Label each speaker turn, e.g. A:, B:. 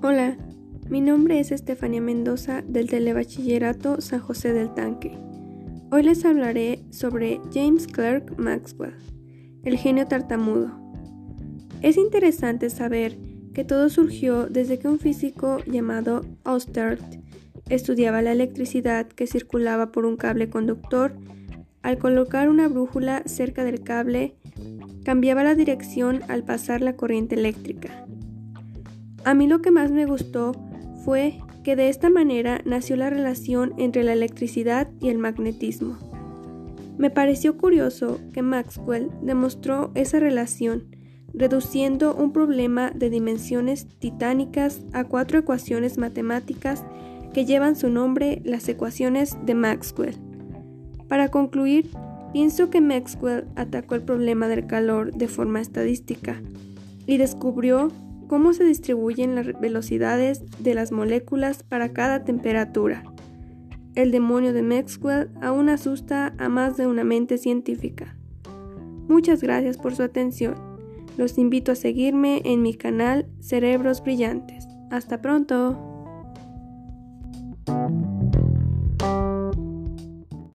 A: Hola, mi nombre es Estefania Mendoza del Telebachillerato San José del Tanque. Hoy les hablaré sobre James Clerk Maxwell, el genio tartamudo. Es interesante saber que todo surgió desde que un físico llamado Osterth estudiaba la electricidad que circulaba por un cable conductor. Al colocar una brújula cerca del cable, cambiaba la dirección al pasar la corriente eléctrica. A mí lo que más me gustó fue que de esta manera nació la relación entre la electricidad y el magnetismo. Me pareció curioso que Maxwell demostró esa relación, reduciendo un problema de dimensiones titánicas a cuatro ecuaciones matemáticas que llevan su nombre las ecuaciones de Maxwell. Para concluir, pienso que Maxwell atacó el problema del calor de forma estadística y descubrió cómo se distribuyen las velocidades de las moléculas para cada temperatura. El demonio de Maxwell aún asusta a más de una mente científica. Muchas gracias por su atención. Los invito a seguirme en mi canal Cerebros Brillantes. Hasta pronto.